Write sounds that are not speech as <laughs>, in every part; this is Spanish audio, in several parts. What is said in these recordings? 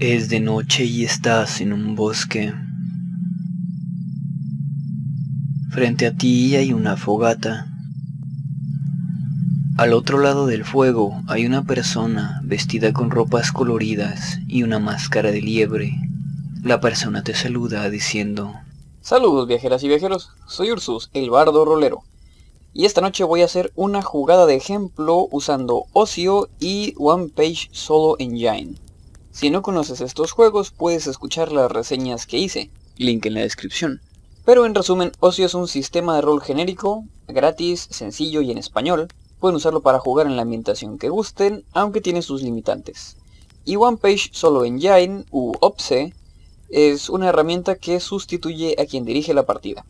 Es de noche y estás en un bosque. Frente a ti hay una fogata. Al otro lado del fuego hay una persona vestida con ropas coloridas y una máscara de liebre. La persona te saluda diciendo, Saludos viajeras y viajeros, soy Ursus, el bardo rolero. Y esta noche voy a hacer una jugada de ejemplo usando Ocio y One Page Solo Engine. Si no conoces estos juegos puedes escuchar las reseñas que hice, link en la descripción. Pero en resumen, Ocio es un sistema de rol genérico, gratis, sencillo y en español. Pueden usarlo para jugar en la ambientación que gusten, aunque tiene sus limitantes. Y One Page Solo Engine, u OPSE, es una herramienta que sustituye a quien dirige la partida.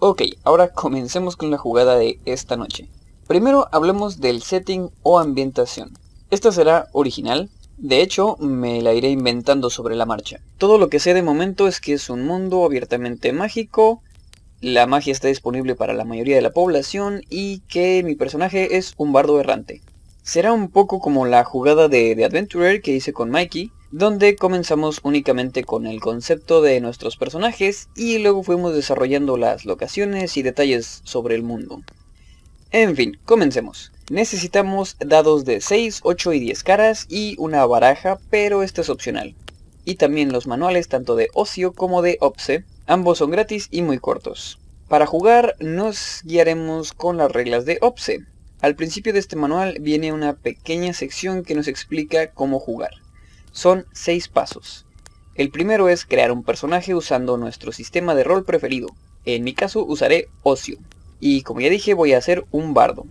Ok, ahora comencemos con la jugada de esta noche. Primero hablemos del setting o ambientación. Esta será original, de hecho me la iré inventando sobre la marcha. Todo lo que sé de momento es que es un mundo abiertamente mágico, la magia está disponible para la mayoría de la población y que mi personaje es un bardo errante. Será un poco como la jugada de The Adventurer que hice con Mikey, donde comenzamos únicamente con el concepto de nuestros personajes y luego fuimos desarrollando las locaciones y detalles sobre el mundo. En fin, comencemos. Necesitamos dados de 6, 8 y 10 caras y una baraja, pero este es opcional. Y también los manuales tanto de Ocio como de Opse, ambos son gratis y muy cortos. Para jugar nos guiaremos con las reglas de Opse. Al principio de este manual viene una pequeña sección que nos explica cómo jugar. Son 6 pasos. El primero es crear un personaje usando nuestro sistema de rol preferido. En mi caso usaré Ocio. Y como ya dije voy a hacer un bardo.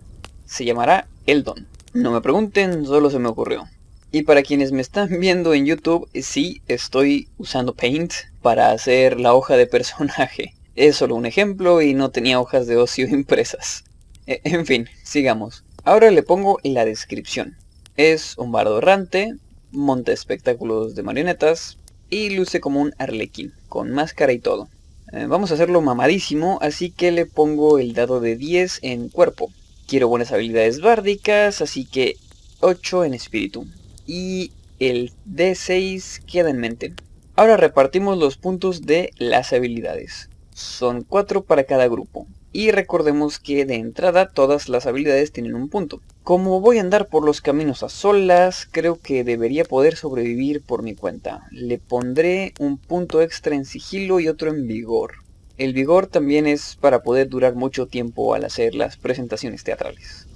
Se llamará Eldon. No me pregunten, solo se me ocurrió. Y para quienes me están <laughs> viendo en YouTube, sí estoy usando Paint para hacer la hoja de personaje. <laughs> Es solo un ejemplo y no tenía hojas de ocio <laughs> impresas. E, en fin, sigamos. Ahora le pongo la descripción. Es un bardo errante, monta espectáculos de marionetas y luce como un arlequín, con máscara y todo. Eh, vamos a hacerlo mamadísimo, así que le pongo el dado de 10 en cuerpo. Quiero buenas habilidades bárdicas, así que 8 en espíritu. Y el D6 queda en mente. Ahora repartimos los puntos de las habilidades. Son 4 para cada grupo. Y recordemos que de entrada todas las habilidades tienen un punto. Como voy a andar por los caminos a solas, creo que debería poder sobrevivir por mi cuenta. Le pondré un punto extra en sigilo y otro en vigor. El vigor también es para poder durar mucho tiempo al hacer las presentaciones teatrales.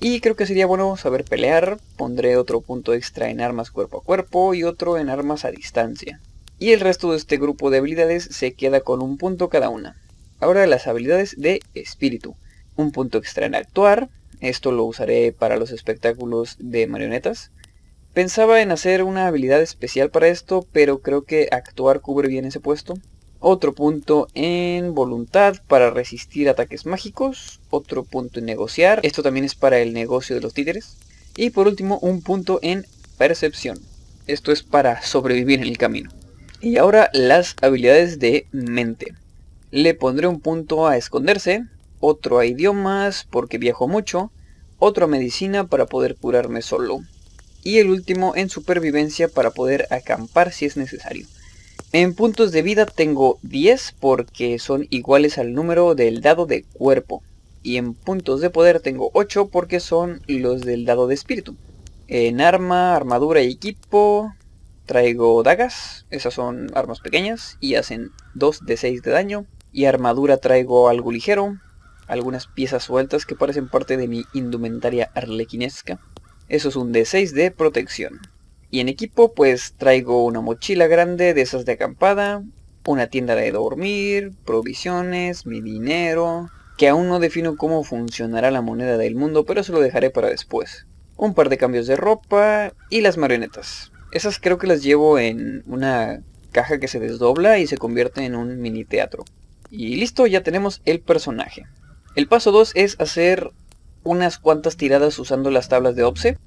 Y creo que sería bueno saber pelear, pondré otro punto extra en armas cuerpo a cuerpo y otro en armas a distancia. Y el resto de este grupo de habilidades se queda con un punto cada una. Ahora las habilidades de espíritu. Un punto extra en actuar. Esto lo usaré para los espectáculos de marionetas. Pensaba en hacer una habilidad especial para esto, pero creo que actuar cubre bien ese puesto. Otro punto en voluntad para resistir ataques mágicos. Otro punto en negociar. Esto también es para el negocio de los títeres. Y por último un punto en percepción. Esto es para sobrevivir en el camino. Y ahora las habilidades de mente. Le pondré un punto a esconderse, otro a idiomas porque viajo mucho, otro a medicina para poder curarme solo. Y el último en supervivencia para poder acampar si es necesario. En puntos de vida tengo 10 porque son iguales al número del dado de cuerpo. Y en puntos de poder tengo 8 porque son los del dado de espíritu. En arma, armadura y equipo traigo dagas. Esas son armas pequeñas y hacen 2 de 6 de daño y armadura traigo algo ligero, algunas piezas sueltas que parecen parte de mi indumentaria arlequinesca. Eso es un D6 de protección. Y en equipo pues traigo una mochila grande de esas de acampada, una tienda de dormir, provisiones, mi dinero, que aún no defino cómo funcionará la moneda del mundo, pero eso lo dejaré para después. Un par de cambios de ropa y las marionetas. Esas creo que las llevo en una caja que se desdobla y se convierte en un mini teatro. Y listo, ya tenemos el personaje. El paso 2 es hacer unas cuantas tiradas usando las tablas de OPSE.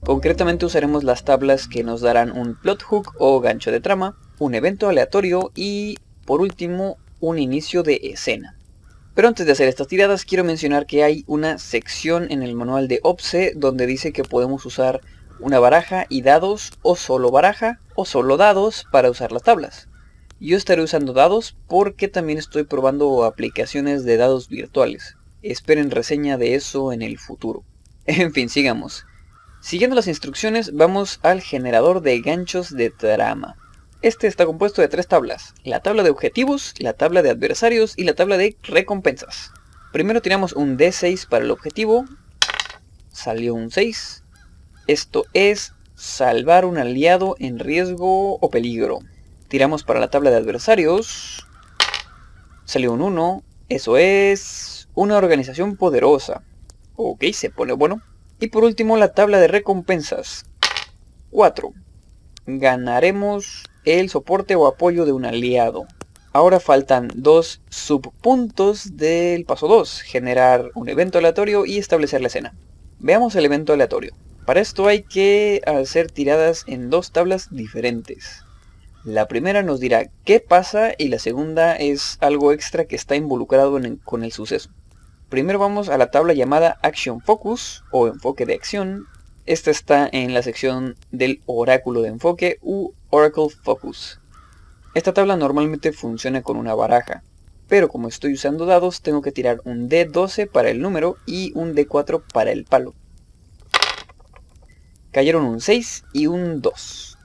Concretamente usaremos las tablas que nos darán un plot hook o gancho de trama, un evento aleatorio y, por último, un inicio de escena. Pero antes de hacer estas tiradas quiero mencionar que hay una sección en el manual de OPSE donde dice que podemos usar una baraja y dados o solo baraja o solo dados para usar las tablas. Yo estaré usando dados porque también estoy probando aplicaciones de dados virtuales. Esperen reseña de eso en el futuro. <laughs> En fin, sigamos. Siguiendo las instrucciones, vamos al generador de ganchos de trama. Este está compuesto de tres tablas, la tabla de objetivos, la tabla de adversarios y la tabla de recompensas. Primero tiramos un D6 para el objetivo, salió un 6. Esto es salvar un aliado en riesgo o peligro. Tiramos para la tabla de adversarios, salió un 1, eso es una organización poderosa. Ok, se pone bueno. Y por último la tabla de recompensas. 4. Ganaremos el soporte o apoyo de un aliado. Ahora faltan dos subpuntos del paso 2, generar un evento aleatorio y establecer la escena. Veamos el evento aleatorio. Para esto hay que hacer tiradas en dos tablas diferentes. La primera nos dirá qué pasa y la segunda es algo extra que está involucrado con el suceso. Primero vamos a la tabla llamada Action Focus o enfoque de acción. Esta está en la sección del oráculo de enfoque u Oracle Focus. Esta tabla normalmente funciona con una baraja, pero como estoy usando dados tengo que tirar un D12 para el número y un D4 para el palo. Cayeron un 6 y un 2.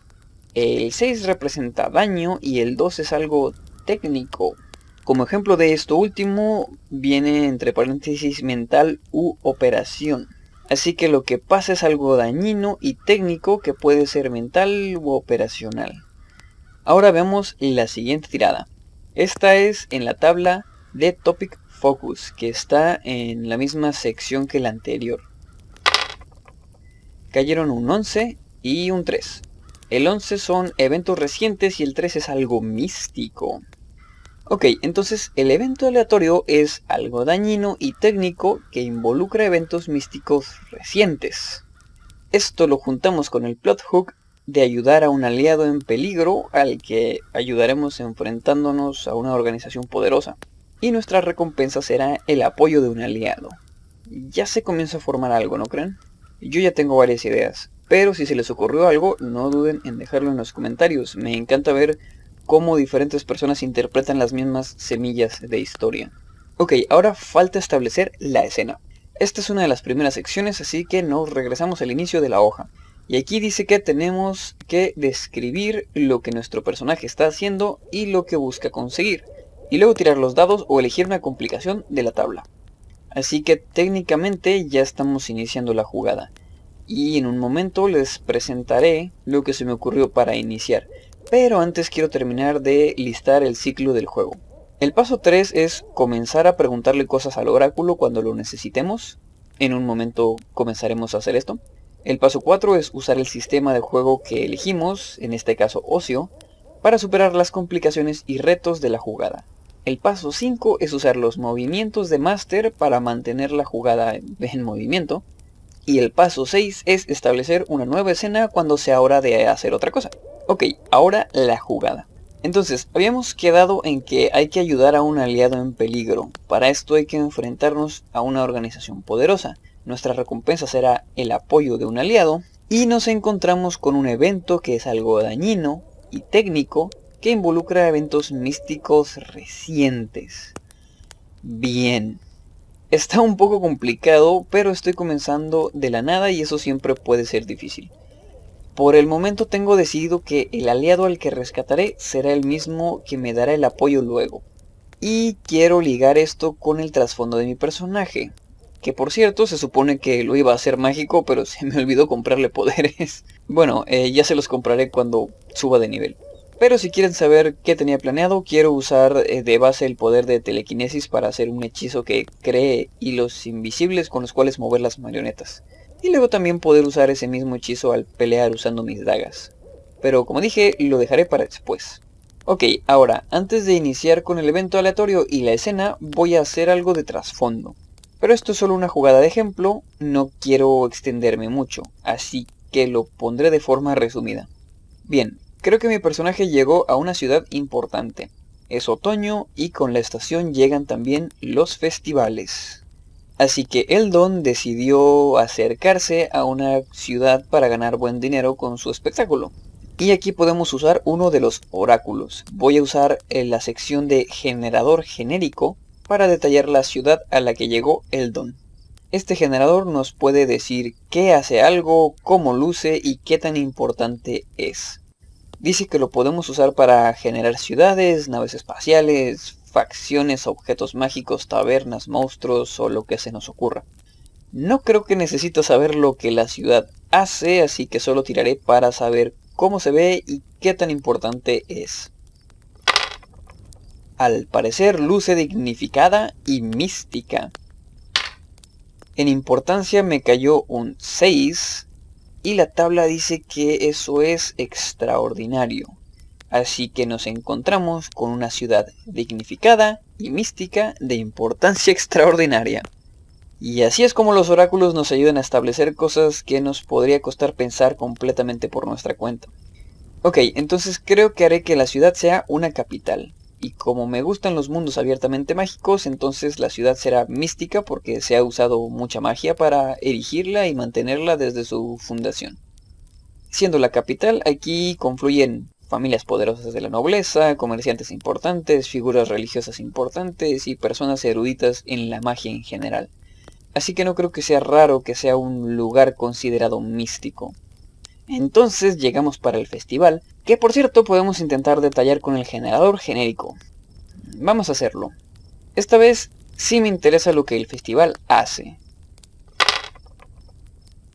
El 6 representa daño y el 2 es algo técnico. Como ejemplo de esto último, viene entre paréntesis mental u operación. Así que lo que pasa es algo dañino y técnico que puede ser mental u operacional. Ahora veamos la siguiente tirada. Esta es en la tabla de Topic Focus, que está en la misma sección que la anterior. Cayeron un 11 y un 3. El 11 son eventos recientes y el 3 es algo místico. Ok, entonces el evento aleatorio es algo dañino y técnico que involucra eventos místicos recientes. Esto lo juntamos con el plot hook de ayudar a un aliado en peligro al que ayudaremos enfrentándonos a una organización poderosa. Y nuestra recompensa será el apoyo de un aliado. Ya se comienza a formar algo, ¿no creen? Yo ya tengo varias ideas, pero si se les ocurrió algo, no duden en dejarlo en los comentarios. Me encanta ver cómo diferentes personas interpretan las mismas semillas de historia. Ok, ahora falta establecer la escena. Esta es una de las primeras secciones, así que nos regresamos al inicio de la hoja. Y aquí dice que tenemos que describir lo que nuestro personaje está haciendo y lo que busca conseguir. Y luego tirar los dados o elegir una complicación de la tabla. Así que técnicamente ya estamos iniciando la jugada. Y en un momento les presentaré lo que se me ocurrió para iniciar. Pero antes quiero terminar de listar el ciclo del juego. El paso 3 es comenzar a preguntarle cosas al oráculo cuando lo necesitemos. En un momento comenzaremos a hacer esto. El paso 4 es usar el sistema de juego que elegimos, en este caso ocio, para superar las complicaciones y retos de la jugada. El paso 5 es usar los movimientos de máster para mantener la jugada en movimiento. Y el paso 6 es establecer una nueva escena cuando sea hora de hacer otra cosa. Ok, ahora la jugada. Entonces, habíamos quedado en que hay que ayudar a un aliado en peligro. Para esto hay que enfrentarnos a una organización poderosa. Nuestra recompensa será el apoyo de un aliado. Y nos encontramos con un evento que es algo dañino y técnico que involucra eventos místicos recientes. Bien. Está un poco complicado, pero estoy comenzando de la nada y eso siempre puede ser difícil. Por el momento tengo decidido que el aliado al que rescataré será el mismo que me dará el apoyo luego. Y quiero ligar esto con el trasfondo de mi personaje. Que por cierto, se supone que lo iba a hacer mágico, pero <laughs> se me olvidó comprarle poderes. <laughs> bueno, eh, ya se los compraré cuando suba de nivel. Pero si quieren saber qué tenía planeado, quiero usar eh, de base el poder de telequinesis para hacer un hechizo que cree hilos invisibles con los cuales mover las marionetas y luego también poder usar ese mismo hechizo al pelear usando mis dagas. Pero como dije, lo dejaré para después. Ok, ahora, antes de iniciar con el evento aleatorio y la escena, voy a hacer algo de trasfondo. Pero esto es solo una jugada de ejemplo, no quiero extenderme mucho, así que lo pondré de forma resumida. Bien, creo que mi personaje llegó a una ciudad importante. Es otoño y con la estación llegan también los festivales. Así que Eldon decidió acercarse a una ciudad para ganar buen dinero con su espectáculo. Y aquí podemos usar uno de los oráculos. Voy a usar eh, la sección de generador genérico para detallar la ciudad a la que llegó Eldon. Este generador nos puede decir qué hace algo, cómo luce y qué tan importante es. Dice que lo podemos usar para generar ciudades, naves espaciales, facciones, objetos mágicos, tabernas, monstruos o lo que se nos ocurra. No creo que necesito saber lo que la ciudad hace, así que solo tiraré para saber cómo se ve y qué tan importante es. Al parecer luce dignificada y mística. En importancia me cayó un 6 y la tabla dice que eso es extraordinario. Así que nos encontramos con una ciudad dignificada y mística de importancia <laughs> extraordinaria. Y así es como los oráculos nos ayudan a establecer cosas que nos podría costar pensar completamente por nuestra cuenta. Ok, entonces creo que haré que la ciudad sea una capital. Y como me gustan los mundos abiertamente mágicos, entonces la ciudad será mística porque se ha usado mucha magia para erigirla y mantenerla desde su fundación. Siendo la capital, aquí confluyen familias poderosas de la nobleza, comerciantes importantes, figuras religiosas importantes y personas eruditas en la magia en general. Así que no creo que sea raro que sea un lugar considerado místico. Entonces llegamos para el festival, que por cierto podemos intentar detallar con el generador genérico. Vamos a hacerlo. Esta vez sí me interesa lo que el festival hace.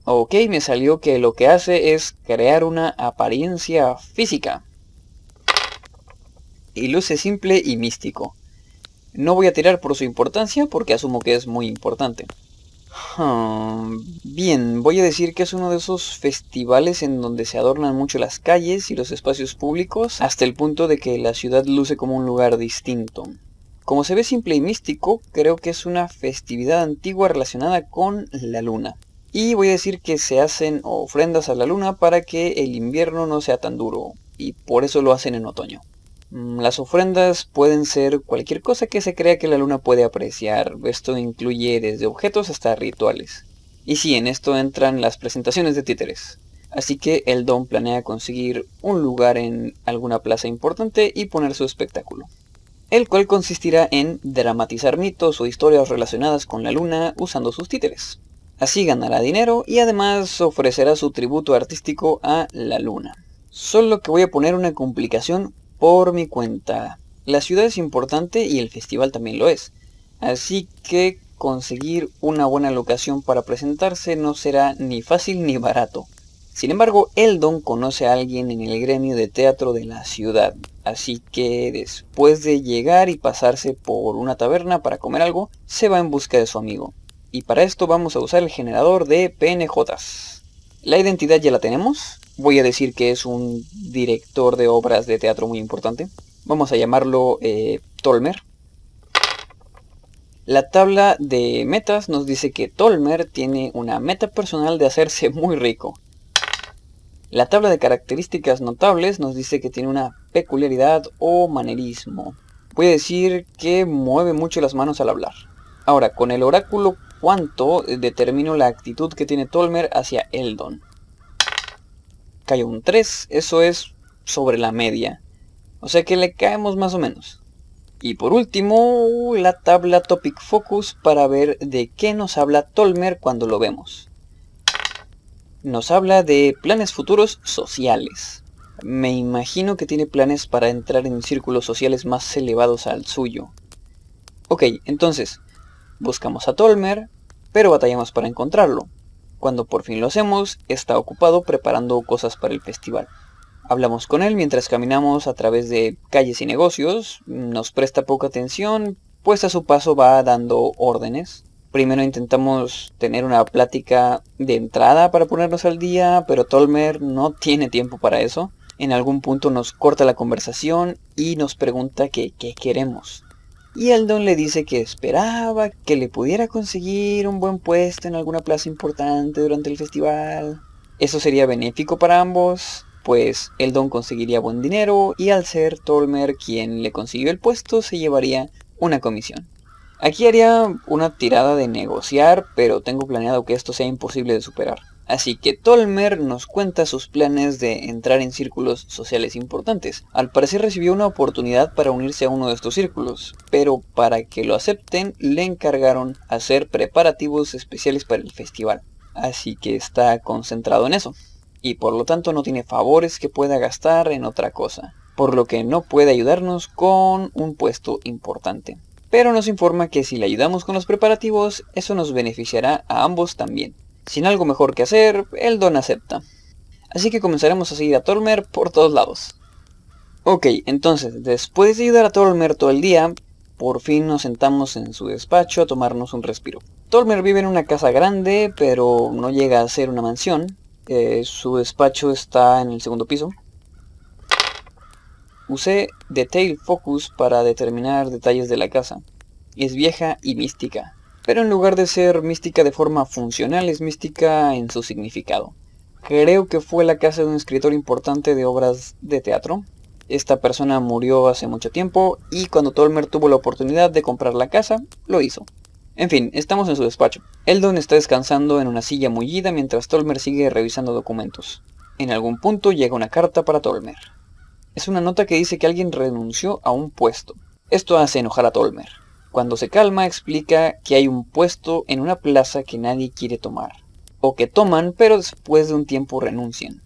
Ok, me salió que lo que hace es crear una apariencia física. Y luce simple y místico. No voy a tirar por su importancia porque asumo que es muy importante. Hmm, bien, voy a decir que es uno de esos festivales en donde se adornan mucho las calles y los espacios públicos hasta el punto de que la ciudad luce como un lugar distinto. Como se ve simple y místico, creo que es una festividad antigua relacionada con la luna. Y voy a decir que se hacen ofrendas a la luna para que el invierno no sea tan duro, y por eso lo hacen en otoño. Mm, las ofrendas pueden ser cualquier cosa que se crea que la luna puede apreciar. Esto incluye desde objetos hasta rituales. Y sí, en esto entran las presentaciones de títeres. Así que el Don planea conseguir un lugar en alguna plaza importante y poner su espectáculo. El cual consistirá en dramatizar mitos o historias relacionadas con la luna usando sus títeres. Así ganará dinero y además ofrecerá su tributo artístico a la luna. Solo que voy a poner una complicación por mi cuenta. La ciudad es importante y el festival también lo es. Así que conseguir una buena locación para presentarse no será ni fácil ni barato. Sin embargo, Eldon conoce a alguien en el gremio de teatro de la ciudad, así que después de llegar y pasarse por una taberna para comer algo, se va en busca de su amigo. Y para esto vamos a usar el generador de PNJs. La identidad ya la tenemos, voy a decir que es un director de obras de teatro muy importante. Vamos a llamarlo eh, Tolmer. La tabla de metas nos dice que Tolmer tiene una meta personal de hacerse <laughs> muy rico. La tabla de características notables nos dice que tiene una peculiaridad o manerismo. Voy a decir que mueve mucho las manos al hablar. Ahora, con el oráculo cuánto determino la actitud que tiene Tolmer hacia Eldon cayó un 3, eso es sobre la media. O sea que le caemos más o menos. Y por último, la tabla Topic Focus para ver de qué nos habla Tolmer cuando lo vemos. Nos habla de planes futuros sociales. Me imagino que tiene planes para entrar en círculos sociales más elevados al suyo. Ok, entonces, buscamos a Tolmer, pero batallamos para encontrarlo. Cuando por fin lo hacemos, está ocupado preparando cosas para el festival. Hablamos con él mientras caminamos a través de calles y negocios, nos presta poca atención, pues a su paso va dando órdenes. Primero intentamos tener una plática de entrada para ponernos al día, pero Tolmer no tiene tiempo para eso. En algún punto nos corta la conversación y nos pregunta qué queremos y Eldon le dice que esperaba que le pudiera conseguir un buen puesto en alguna plaza importante durante el festival. Eso sería benéfico para ambos, pues Eldon conseguiría buen dinero y al ser Tolmer quien le consiguió el puesto se llevaría una comisión. Aquí haría una tirada de negociar, pero tengo planeado que esto sea imposible de superar. Así que Tolmer nos cuenta sus planes de entrar en círculos sociales importantes. Al parecer recibió una oportunidad para unirse a uno de estos círculos, pero para que lo acepten le encargaron hacer preparativos especiales para el festival. Así que está concentrado en eso. Y por lo tanto no tiene favores que pueda gastar en otra cosa. Por lo que no puede ayudarnos con un puesto importante. Pero nos informa que si le ayudamos con los preparativos, eso nos beneficiará a ambos también. Sin algo mejor que hacer, el don acepta. Así que comenzaremos a seguir a Tolmer por todos lados. Ok, entonces, después de ayudar a Tolmer todo el día, por fin nos sentamos en su despacho a tomarnos un respiro. Tolmer vive en una casa grande, pero no llega a ser una mansión. Eh, su despacho está en el segundo piso. Usé Detail Focus para determinar detalles de la casa. Es vieja y mística pero en lugar de ser mística de forma funcional, es mística en su significado. Creo que fue la casa de un escritor importante de obras de teatro. Esta persona murió hace mucho tiempo y cuando Tolmer tuvo la oportunidad de comprar la casa, lo hizo. En fin, estamos en su despacho. Eldon está descansando en una silla mullida mientras Tolmer sigue revisando documentos. En algún punto llega una carta para Tolmer. Es una nota que dice que alguien renunció a un puesto. Esto hace enojar a Tolmer. Cuando se calma explica que hay un puesto en una plaza que nadie quiere tomar. O que toman pero después de un tiempo renuncian.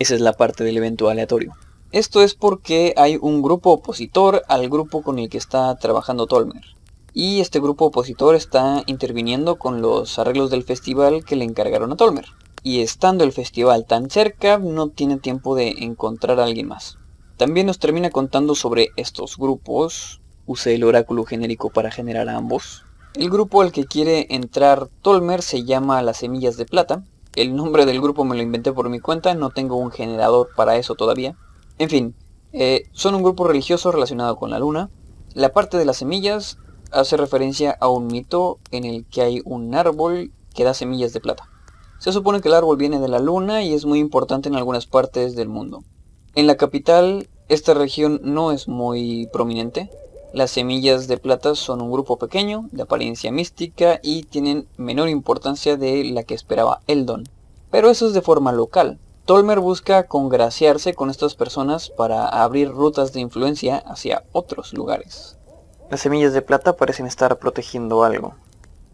Esa es la parte del evento aleatorio. Esto es porque hay un grupo opositor al grupo con el que está trabajando Tolmer. Y este grupo opositor está interviniendo con los arreglos del festival que le encargaron a Tolmer. Y estando el festival tan cerca, no tiene tiempo de encontrar a alguien más. También nos termina contando sobre estos grupos, Usé el oráculo genérico para generar ambos. El grupo al que quiere entrar Tolmer se llama Las Semillas de Plata. El nombre del grupo me lo inventé por mi cuenta, no tengo un generador para eso todavía. En fin, eh, son un grupo religioso relacionado con la luna. La parte de las semillas hace referencia a un mito en el que hay un árbol que da semillas de plata. Se supone que el árbol viene de la luna y es muy importante en algunas partes del mundo. En la capital, esta región no es muy prominente, las semillas de plata son un grupo pequeño, de apariencia mística y tienen menor importancia de la que esperaba Eldon. Pero eso es de forma local. Tolmer busca congraciarse con estas personas para abrir rutas de influencia hacia otros lugares. Las semillas de plata parecen estar protegiendo algo.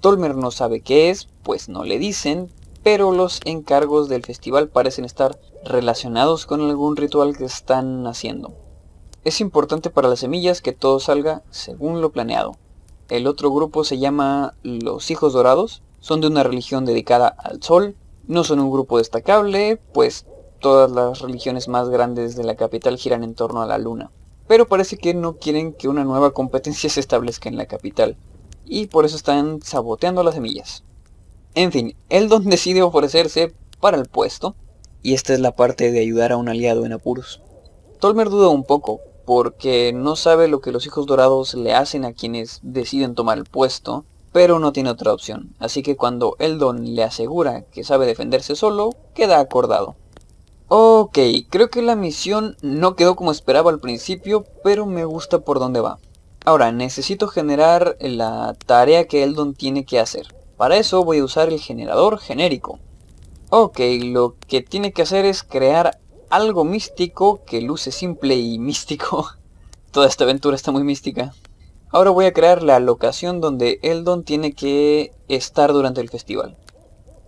Tolmer no sabe qué es, pues no le dicen, pero los encargos del festival parecen estar relacionados con algún ritual que están haciendo. Es importante para las semillas que todo salga según lo planeado. El otro grupo se llama Los Hijos Dorados, son de una religión dedicada al sol, no son un grupo destacable, pues todas las religiones más grandes de la capital giran en torno a la luna. Pero parece que no quieren que una nueva competencia se establezca en la capital, y por eso están saboteando las semillas. En fin, Eldon decide ofrecerse para el puesto, y esta es la parte de ayudar a un aliado en apuros. Tolmer duda un poco, porque no sabe lo que los hijos dorados le hacen a quienes deciden tomar el puesto, pero no tiene otra opción. Así que cuando Eldon le asegura que sabe defenderse solo, queda acordado. Ok, creo que la misión no quedó como esperaba al principio, pero me gusta por dónde va. Ahora, necesito generar la tarea que Eldon tiene que hacer. Para eso voy a usar el generador genérico. Ok, lo que tiene que hacer es crear algo místico que luce simple y místico. <laughs> Toda esta aventura está muy mística. Ahora voy a crear la locación donde Eldon tiene que estar durante el festival.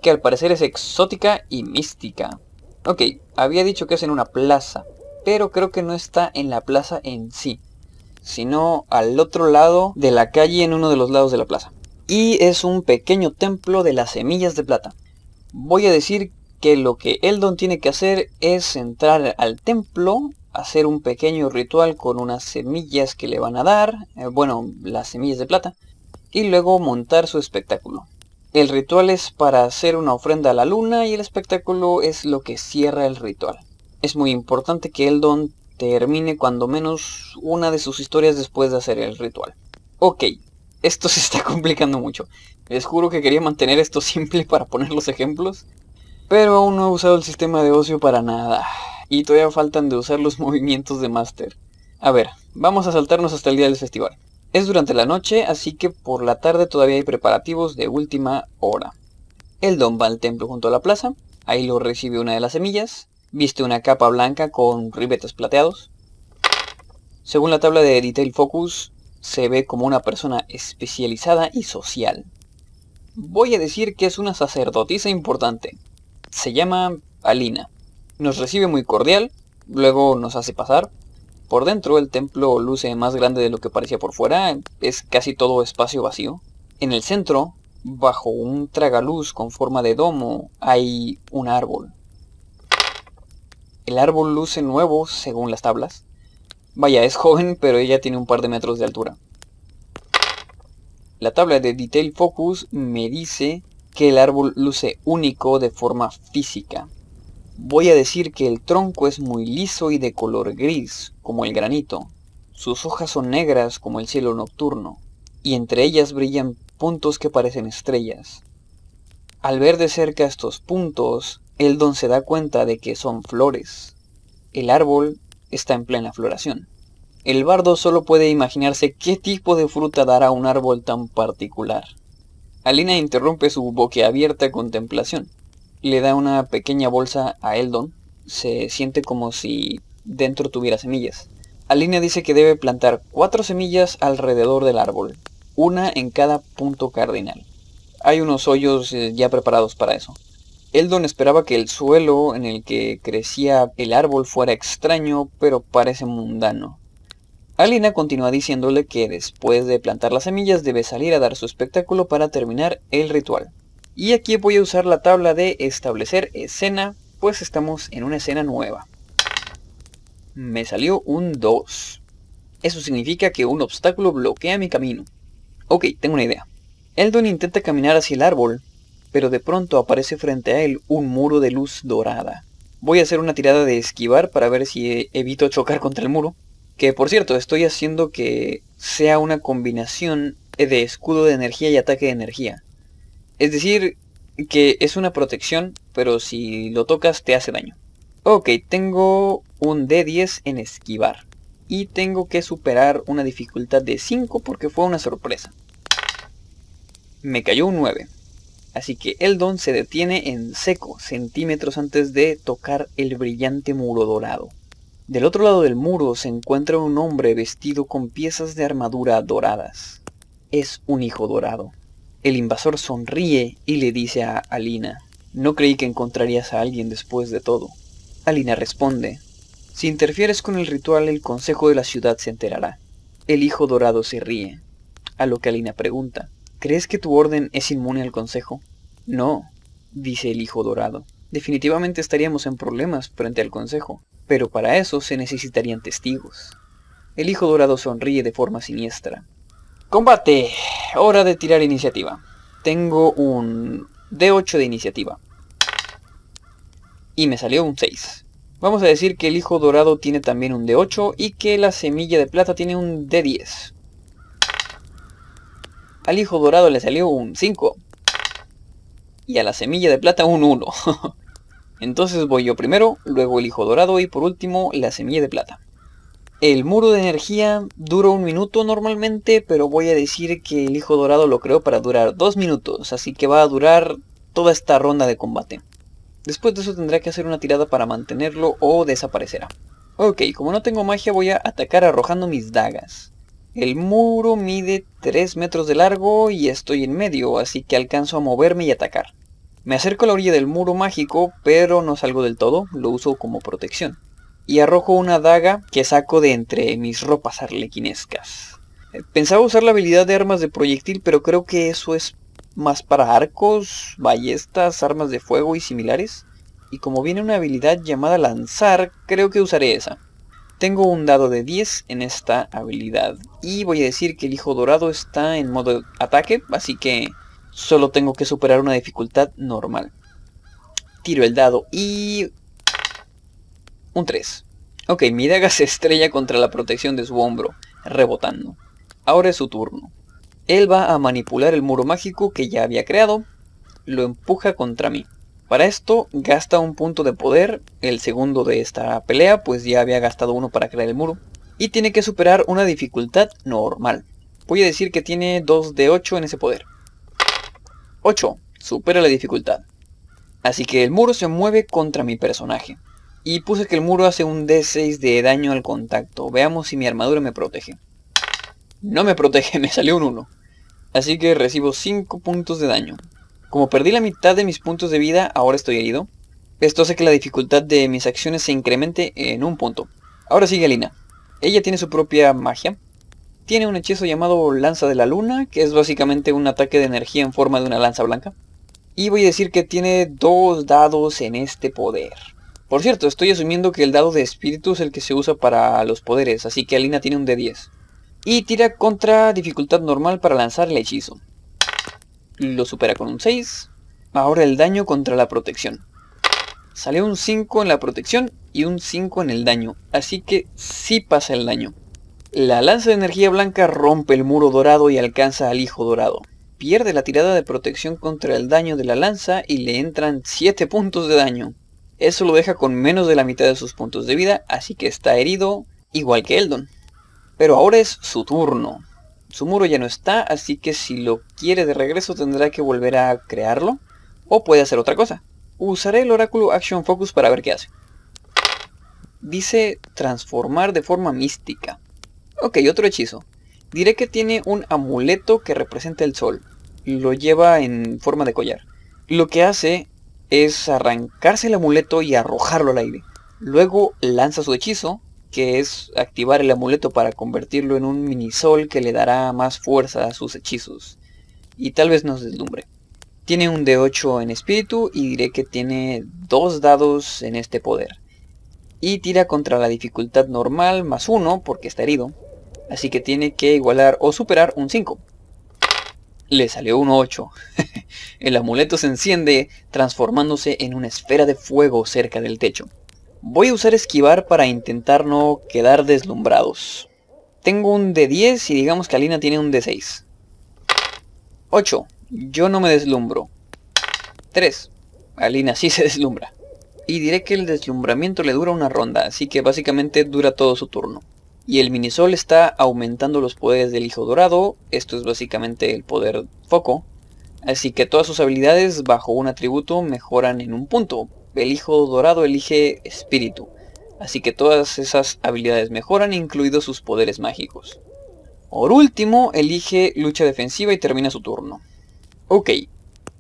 Que al parecer es exótica y mística. Ok, había dicho que es en una plaza, pero creo que no está en la plaza en sí, sino al otro lado de la calle en uno de los lados de la plaza. Y es un pequeño templo de las semillas de plata. Voy a decir que lo que Eldon tiene que hacer es entrar al templo, hacer un pequeño ritual con unas semillas que le van a dar, eh, bueno, las semillas de plata, y luego montar su espectáculo. El ritual es para hacer una ofrenda a la luna y el espectáculo es lo que cierra el ritual. Es muy importante que Eldon termine cuando menos una de sus historias después de hacer el ritual. Ok, esto <laughs> se está complicando mucho. Les juro que quería mantener esto <laughs> simple para poner los ejemplos, pero aún no he usado el sistema de ocio para nada. Y todavía faltan de usar los <laughs> movimientos de Master. A ver, vamos a saltarnos hasta el día del festival. Es durante la noche, así que por la tarde todavía hay preparativos de última hora. El don va al templo junto a la plaza, ahí lo recibe una de las semillas, viste una capa blanca con ribetes plateados. Según la tabla de Detail Focus, se ve como una persona especializada y social. Voy a decir que es una sacerdotisa importante. Se llama Alina. Nos recibe muy cordial, luego nos hace pasar. Por dentro el templo luce más grande de lo que parecía por fuera, es casi todo espacio vacío. En el centro, bajo un tragaluz con forma de domo, hay un árbol. El árbol luce nuevo según las tablas. Vaya, es joven, pero ella tiene un par de metros de altura. La tabla de Detail Focus me dice que el árbol luce único de forma física. Voy a decir que el tronco es muy liso y de color gris, como el granito. Sus hojas son negras como el cielo nocturno, y entre ellas brillan puntos que parecen estrellas. Al ver de cerca estos puntos, Eldon se da cuenta de que son flores. El árbol está en plena floración. El bardo solo puede imaginarse qué tipo de fruta dará un árbol tan particular. Alina interrumpe su boquiabierta contemplación. Le da una pequeña bolsa a Eldon. Se siente como si dentro tuviera semillas. Alina dice que debe plantar cuatro semillas alrededor del árbol, una en cada punto cardinal. Hay unos hoyos eh, ya preparados para eso. Eldon esperaba que el suelo en el que crecía el árbol fuera extraño, pero parece mundano. Alina continúa diciéndole que después de plantar las semillas debe salir a dar su espectáculo para terminar el ritual. Y aquí voy a usar la tabla de establecer escena, pues estamos en una escena nueva. Me salió un 2. Eso significa que un obstáculo bloquea mi camino. Ok, tengo una idea. Eldon intenta caminar hacia el árbol, pero de pronto aparece frente a él un muro de luz dorada. Voy a hacer una tirada de esquivar para ver si evito chocar contra el muro. Que por cierto, estoy haciendo que sea una combinación de escudo de energía y ataque de energía. Es decir, que es una protección, pero si lo tocas te hace daño. Ok, tengo un D10 en esquivar. Y tengo que superar una dificultad de 5 porque fue una sorpresa. Me cayó un 9. Así que el don se detiene en seco, centímetros antes de tocar el brillante muro dorado. Del otro lado del muro se encuentra un hombre vestido con piezas de armadura doradas. Es un hijo dorado. El invasor sonríe y le dice a Alina, no creí que encontrarías a alguien después de todo. Alina responde, si interfieres con el ritual el consejo de la ciudad se enterará. El hijo dorado se ríe, a lo que Alina pregunta, ¿Crees que tu orden es inmune al consejo? No, dice el hijo dorado. Definitivamente estaríamos en problemas frente al consejo, pero para eso se necesitarían testigos. El hijo dorado sonríe de forma siniestra. Combate. Hora de tirar iniciativa. Tengo un D8 de iniciativa. Y me salió un 6. Vamos a decir que el hijo dorado tiene también un D8 y que la semilla de plata tiene un D10. Al hijo dorado le salió un 5. Y a la semilla de plata un 1. <laughs> Entonces voy yo primero, luego el hijo dorado y por último la semilla de plata. El muro de energía dura un minuto normalmente, pero voy a decir que el hijo dorado lo creo para durar dos minutos, así que va a durar toda esta ronda de combate. Después de eso tendré que hacer una tirada para mantenerlo o desaparecerá. Ok, como no tengo magia voy a atacar arrojando mis dagas. El muro mide 3 metros de largo y estoy en medio, así que alcanzo a moverme y atacar. Me acerco a la orilla del muro mágico, pero no salgo del todo, lo uso como protección. Y arrojo una daga que saco de entre mis ropas arlequinescas. Pensaba usar la habilidad de armas de proyectil, pero creo que eso es más para arcos, ballestas, armas de fuego y similares. Y como viene una habilidad llamada lanzar, creo que usaré esa. Tengo un dado de 10 en esta habilidad. Y voy a decir que el hijo dorado está en modo ataque, así que solo tengo que superar una dificultad normal. Tiro el dado y... Un 3. Ok, mi daga se estrella contra la protección de su hombro, rebotando. Ahora es su turno. Él va a manipular el muro mágico que ya había creado. Lo empuja contra mí. Para esto gasta un punto de poder, el segundo de esta pelea, pues ya había gastado uno para crear el muro. Y tiene que superar una dificultad normal. Voy a decir que tiene 2 de 8 en ese poder. 8. Supera la dificultad. Así que el muro se mueve contra mi personaje. Y puse que el muro hace un D6 de daño al contacto. Veamos si mi armadura me protege. No me protege, <laughs> me salió un 1. Así que recibo 5 puntos de daño. Como perdí la mitad de mis puntos de vida, ahora estoy herido. Esto hace que la dificultad de mis acciones se incremente en un punto. Ahora sigue Alina. Ella tiene su propia magia. Tiene un hechizo llamado Lanza de la Luna, que es básicamente un ataque de energía en forma de una lanza blanca. Y voy a decir que tiene dos dados en este poder. Por cierto, estoy asumiendo que el dado de espíritu es el que se usa para los poderes, así que Alina tiene un D10. Y tira contra dificultad normal para lanzar el hechizo. Lo supera con un 6. Ahora el daño contra la protección. Sale un 5 en la protección y un 5 en el daño, así que sí pasa el daño. La lanza de energía blanca rompe el muro dorado y alcanza al hijo dorado. Pierde la tirada de protección contra el daño de la lanza y le entran 7 puntos de daño. Eso lo deja con menos de la mitad de sus puntos de vida, así que está herido igual que Eldon. Pero ahora es su turno. Su muro ya no está, así que si lo quiere de regreso tendrá que volver a crearlo. O puede hacer otra cosa. Usaré el oráculo Action Focus para ver qué hace. Dice transformar de forma mística. Ok, otro hechizo. Diré que tiene un amuleto que representa el sol. Lo lleva en forma de collar. Lo que hace es arrancarse el amuleto y arrojarlo al aire. Luego lanza su hechizo, que es activar el amuleto para convertirlo en un minisol que le dará más fuerza a sus hechizos. Y tal vez nos deslumbre. Tiene un D8 en espíritu y diré que tiene dos dados en este poder. Y tira contra la dificultad normal más uno porque está herido. Así que tiene que igualar o superar un 5. Le salió un 8. <laughs> El amuleto se enciende transformándose en una esfera de fuego cerca del techo. Voy a usar esquivar para intentar no quedar deslumbrados. Tengo un D10 y digamos que Alina tiene un D6. 8. Yo no me deslumbro. 3. Alina sí <laughs> se deslumbra. Y diré que el deslumbramiento le dura una ronda, así que básicamente dura todo su turno. Y el minisol está aumentando los poderes del hijo dorado, esto es básicamente el poder foco. Así que todas sus habilidades bajo un atributo mejoran en un punto. El hijo dorado elige espíritu. Así que todas esas habilidades mejoran, incluidos sus poderes mágicos. Por último, elige lucha defensiva y termina su turno. Ok,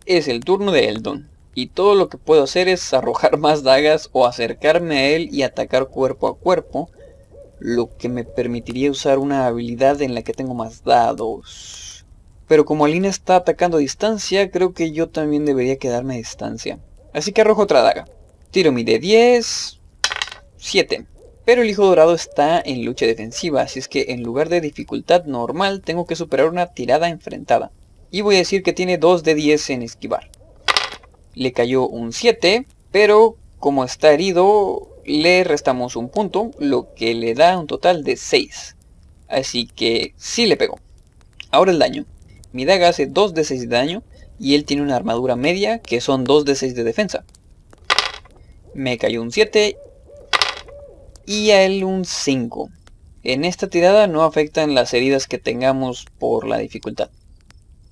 es el turno de Eldon. Y todo lo que puedo hacer es arrojar <laughs> más dagas o acercarme a él y atacar cuerpo a cuerpo lo que me permitiría usar una habilidad en la que tengo más dados. Pero como Alina está atacando a distancia, creo que yo también debería quedarme a distancia. Así que arrojo otra daga. Tiro mi de 10... 7. Pero el hijo dorado está en lucha defensiva, así es que en lugar de dificultad normal tengo que superar una tirada enfrentada. Y voy a decir que tiene 2 de 10 en esquivar. Le cayó un 7, pero como está herido, le restamos un punto, lo que le da un total de 6. Así que sí le pegó. Ahora el daño. Mi daga hace 2 de 6 de daño y él tiene una armadura media que son 2 de 6 de defensa. Me cayó un 7 y a él un 5. En esta tirada no afectan las heridas que tengamos por la dificultad.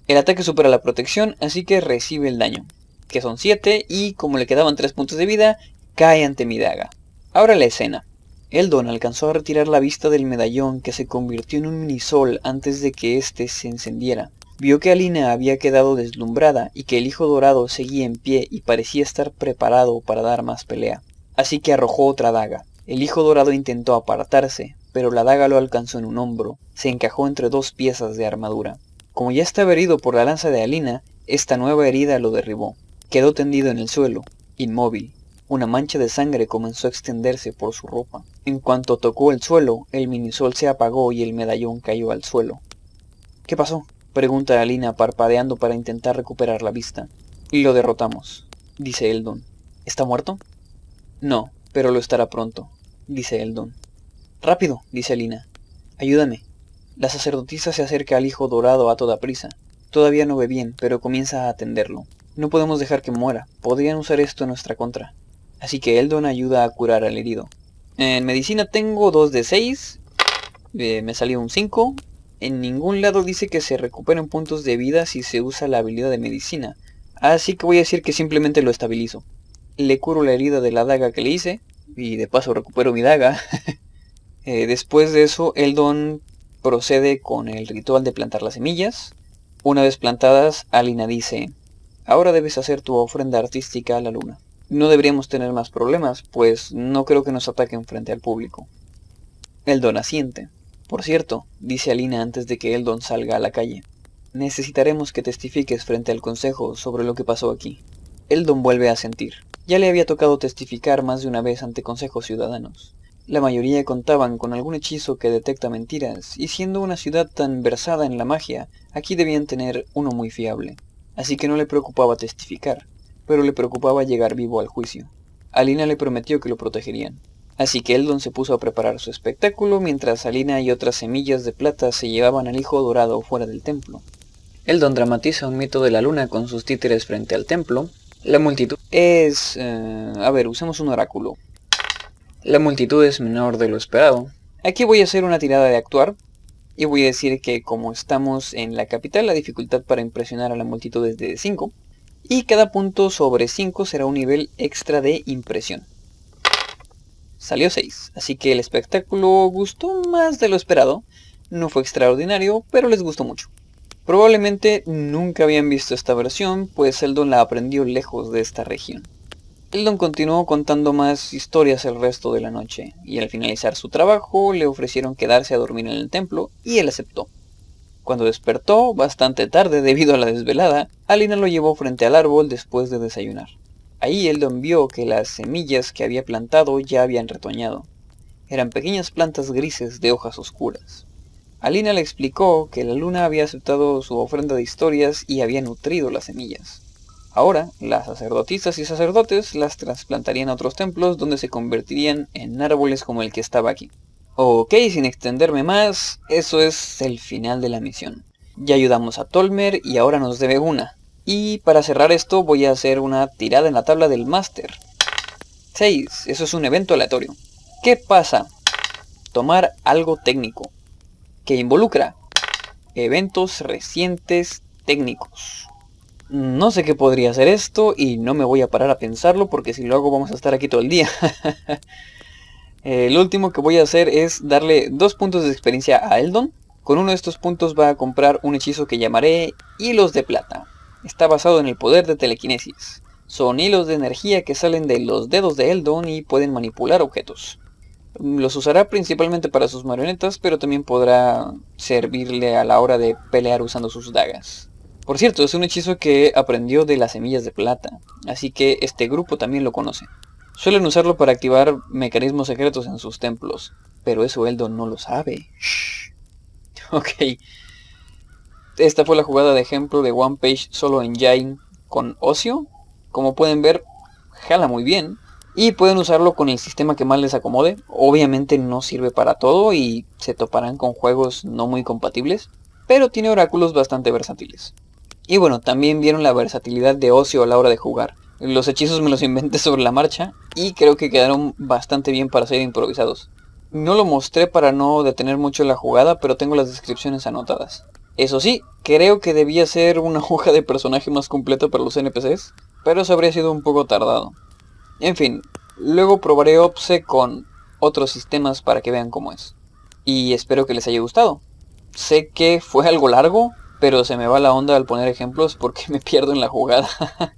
El ataque supera la protección, así que recibe el daño, que son 7 y como le quedaban 3 puntos de vida, cae ante mi daga. Ahora la escena. Eldon alcanzó a retirar la vista del medallón que se convirtió en un minisol antes de que éste se encendiera. Vio que Alina había quedado deslumbrada y que el hijo dorado seguía en pie y parecía estar preparado para dar más pelea. Así que arrojó otra daga. El hijo dorado intentó apartarse, pero la daga lo alcanzó en un hombro. Se encajó entre dos piezas de armadura. Como ya estaba herido por la lanza de Alina, esta nueva herida lo derribó. Quedó tendido en el suelo, inmóvil, una mancha de sangre comenzó a extenderse por su ropa. En cuanto tocó el suelo, el minisol se apagó y el medallón cayó al suelo. ¿Qué pasó? Pregunta Alina parpadeando para intentar recuperar la vista. Lo derrotamos, dice Eldon. ¿Está muerto? No, pero lo estará pronto, dice Eldon. Rápido, dice Alina. Ayúdame. La sacerdotisa se acerca al hijo dorado a toda prisa. Todavía no ve bien, pero comienza a atenderlo. No podemos dejar que muera. Podrían usar esto en nuestra contra. Así que Eldon ayuda a curar al herido. En medicina tengo 2 de 6. Eh, me salió un 5. en ningún lado dice que se recuperen puntos de vida si se usa la habilidad de medicina, así que voy a decir que simplemente lo estabilizo. Le curo la herida de la daga que le hice, y de paso recupero mi daga. <laughs> Eh, después de eso, Eldon procede con el ritual de plantar las semillas. Una vez plantadas, Alina dice, ahora debes hacer tu ofrenda artística a la luna. No deberíamos tener más problemas, pues no creo que nos ataquen frente al público. Eldon asiente. Por cierto, dice Alina antes de que Eldon salga a la calle, necesitaremos que testifiques frente al consejo sobre lo que pasó aquí. Eldon vuelve a sentir. Ya le había tocado testificar más de una vez ante consejos ciudadanos. La mayoría contaban con algún hechizo que detecta mentiras, y siendo una ciudad tan versada en la magia, aquí debían tener uno muy fiable. Así que no le preocupaba testificar, pero le preocupaba llegar vivo al juicio. Alina le prometió que lo protegerían. Así que Eldon se puso a preparar su espectáculo mientras Alina y otras semillas de plata se llevaban al hijo dorado fuera del templo. Eldon dramatiza un mito de la luna con sus títeres frente al templo. La multitud es... Eh, a ver, usemos un oráculo. La multitud es menor de lo esperado. Aquí voy a hacer una tirada de actuar y voy a decir que como estamos en la capital, la dificultad para impresionar a la multitud es de 5 y cada punto sobre 5 será un nivel extra de impresión. Salió 6, así que el espectáculo gustó más de lo esperado. No fue extraordinario, pero les gustó mucho. Probablemente nunca habían visto esta versión, pues Eldon la aprendió lejos de esta región. Eldon continuó contando más historias el resto de la noche, y al finalizar su trabajo le ofrecieron quedarse a dormir en el templo, y él aceptó. Cuando despertó, bastante tarde debido a la desvelada, Alina lo llevó frente al árbol después de desayunar. Ahí Eldon vio que las semillas que había plantado ya habían retoñado. Eran pequeñas plantas grises de hojas oscuras. Alina le explicó que la luna había aceptado su ofrenda de historias y había nutrido las semillas. Ahora, las sacerdotisas y sacerdotes las trasplantarían a otros templos donde se convertirían en árboles como el que estaba aquí. Ok, sin extenderme más, eso es el final de la misión. Ya ayudamos a Tolmer y ahora nos debe una. Y para cerrar esto voy a hacer una tirada en la tabla del máster. 6. Eso es un evento aleatorio. ¿Qué pasa? Tomar algo técnico. Que involucra eventos recientes técnicos. No sé qué podría ser esto y no me voy a parar a pensarlo porque si lo hago vamos a estar aquí todo el día. <laughs> el último que voy a hacer es darle dos puntos de experiencia a Eldon. Con uno de estos puntos va a comprar un hechizo que llamaré Hilos de Plata. Está basado en el poder de telequinesis. Son hilos de energía que salen de los dedos de Eldon y pueden manipular objetos. Los usará principalmente para sus marionetas, pero también podrá servirle a la hora de pelear usando sus dagas. Por cierto, es un hechizo que aprendió de las semillas de plata, así que este grupo también lo conoce. Suelen usarlo para activar mecanismos secretos en sus templos, pero eso Eldon no lo sabe. <laughs> Ok. Esta fue la jugada de ejemplo de One Page solo en Jain con Ocio. Como pueden ver, jala muy bien. Y pueden usarlo con el sistema que más les acomode. Obviamente no sirve para todo y se toparán con juegos no muy compatibles. Pero tiene oráculos bastante versátiles. Y bueno, también vieron la versatilidad de Ocio a la hora de jugar. Los hechizos me los inventé sobre la marcha y creo que quedaron bastante bien para ser improvisados. No lo mostré para no detener mucho la jugada, pero tengo las descripciones anotadas. Eso sí, creo que debía ser una <laughs> hoja de personaje más completa para los NPCs, pero eso habría sido un poco tardado. En fin, luego probaré OPSE con otros sistemas para que vean cómo es. Y espero que les haya gustado. Sé que fue algo largo, pero se me va la onda al poner ejemplos porque <laughs> me pierdo en la jugada. <laughs>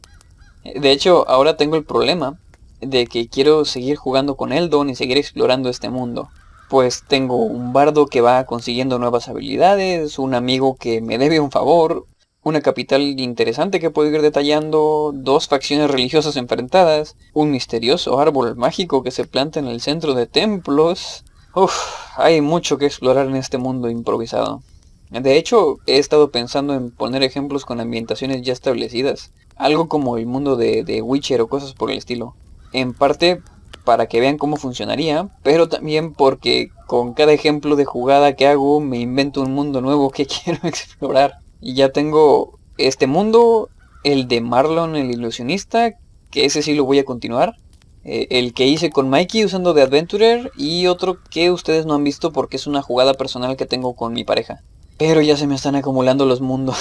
de hecho, ahora tengo el problema de que quiero seguir jugando con Eldon y seguir explorando este mundo. Pues tengo un bardo que va consiguiendo nuevas habilidades, un amigo que me debe un favor, una capital interesante que puedo ir detallando, dos facciones religiosas enfrentadas, un misterioso árbol mágico que se planta en el centro de templos. Uf, hay mucho que explorar en este mundo improvisado. De hecho, he estado pensando en poner ejemplos con ambientaciones ya establecidas, algo como el mundo de, de Witcher o cosas por el estilo. En parte para que vean cómo funcionaría, pero también porque con cada ejemplo de jugada que hago me invento un mundo nuevo que <laughs> quiero explorar. Y ya tengo este mundo, el de Marlon el ilusionista, que ese sí lo voy a continuar. Eh, el que hice con Mikey usando de Adventurer y otro que ustedes no han visto porque es una jugada personal que tengo con mi pareja. Pero ya se me están acumulando los mundos.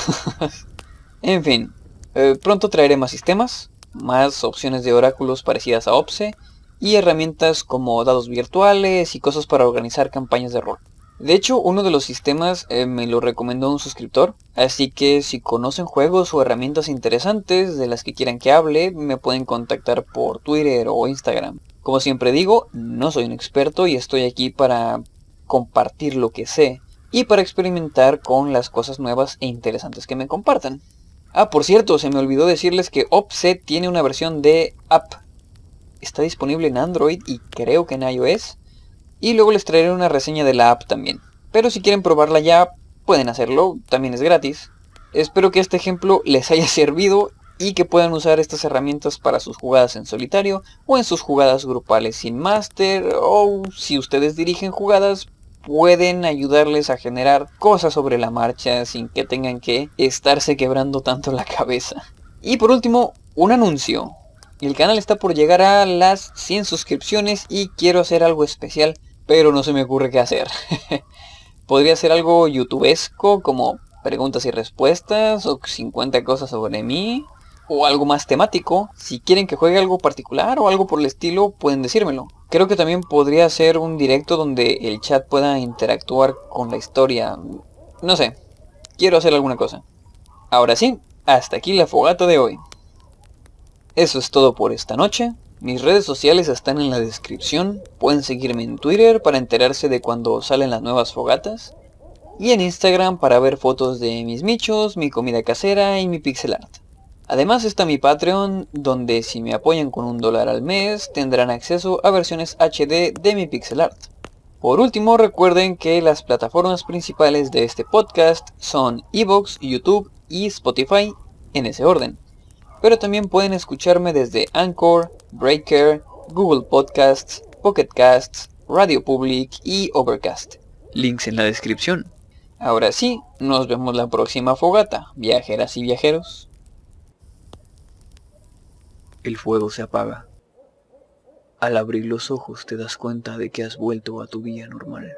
<laughs> en fin, eh, pronto traeré más sistemas, más opciones de oráculos parecidas a OPSE y herramientas como dados virtuales y cosas para organizar campañas de rol. De hecho, uno de los sistemas eh, me lo recomendó un suscriptor, así que si conocen juegos o herramientas interesantes de las que quieran que hable, me pueden contactar por Twitter o Instagram. Como siempre digo, no soy un experto y estoy aquí para compartir lo que sé y para experimentar con las cosas nuevas e interesantes que me compartan. Ah, por cierto, se me olvidó decirles que Offset tiene una versión de app. Está disponible en Android y creo que en iOS y luego les traeré una reseña de la app también. Pero si quieren probarla ya, pueden hacerlo, también es gratis. Espero que este ejemplo les haya <laughs> servido y que puedan usar estas herramientas para sus jugadas en solitario o en sus jugadas grupales sin máster o si ustedes dirigen jugadas pueden ayudarles a generar cosas sobre la marcha sin que tengan que estarse quebrando tanto la cabeza. Y por último, un anuncio. El canal está por llegar a las 100 suscripciones y quiero hacer algo especial pero no se me ocurre qué hacer. <laughs> Podría ser algo youtubesco como preguntas y respuestas o 50 cosas sobre mí o algo más temático. Si quieren que juegue algo particular o algo por el estilo, pueden decírmelo. Creo que también podría ser un directo donde el chat pueda interactuar con la historia. No sé, quiero hacer alguna cosa. Ahora sí, hasta aquí la fogata de hoy. Eso es todo por esta noche. Mis redes sociales están en la descripción, pueden seguirme en Twitter para enterarse de cuando salen las nuevas fogatas, y en Instagram para ver fotos de mis michos, mi comida casera y mi pixel art. Además está mi Patreon, donde si me apoyan con un dólar al mes, tendrán acceso a versiones HD de mi pixel art. Por último, recuerden que las plataformas principales de este podcast son Evox, YouTube y Spotify, en ese orden pero también pueden escucharme desde Anchor, Breaker, Google Podcasts, Pocket Casts, Radio Public y Overcast. Links en la descripción. Ahora sí, nos vemos la próxima fogata, viajeras y viajeros. El fuego se apaga. Al abrir los ojos te das cuenta de que has vuelto a tu vida normal.